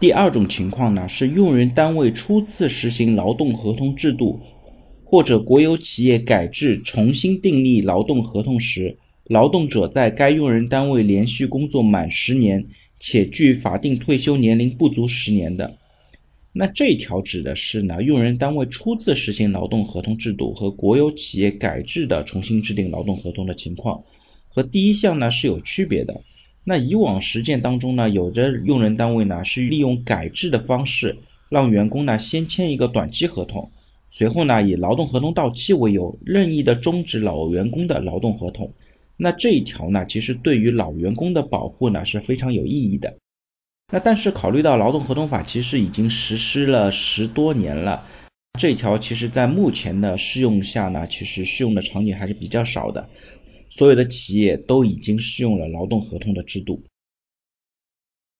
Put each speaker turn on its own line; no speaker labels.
第二种情况呢，是用人单位初次实行劳动合同制度，或者国有企业改制重新订立劳动合同时，劳动者在该用人单位连续工作满十年，且距法定退休年龄不足十年的。那这条指的是呢，用人单位初次实行劳动合同制度和国有企业改制的重新制定劳动合同的情况，和第一项呢是有区别的。那以往实践当中呢，有的用人单位呢是利用改制的方式，让员工呢先签一个短期合同，随后呢以劳动合同到期为由，任意的终止老员工的劳动合同。那这一条呢，其实对于老员工的保护呢是非常有意义的。那但是考虑到劳动合同法其实已经实施了十多年了，这条其实在目前的适用下呢，其实适用的场景还是比较少的。所有的企业都已经适用了劳动合同的制度。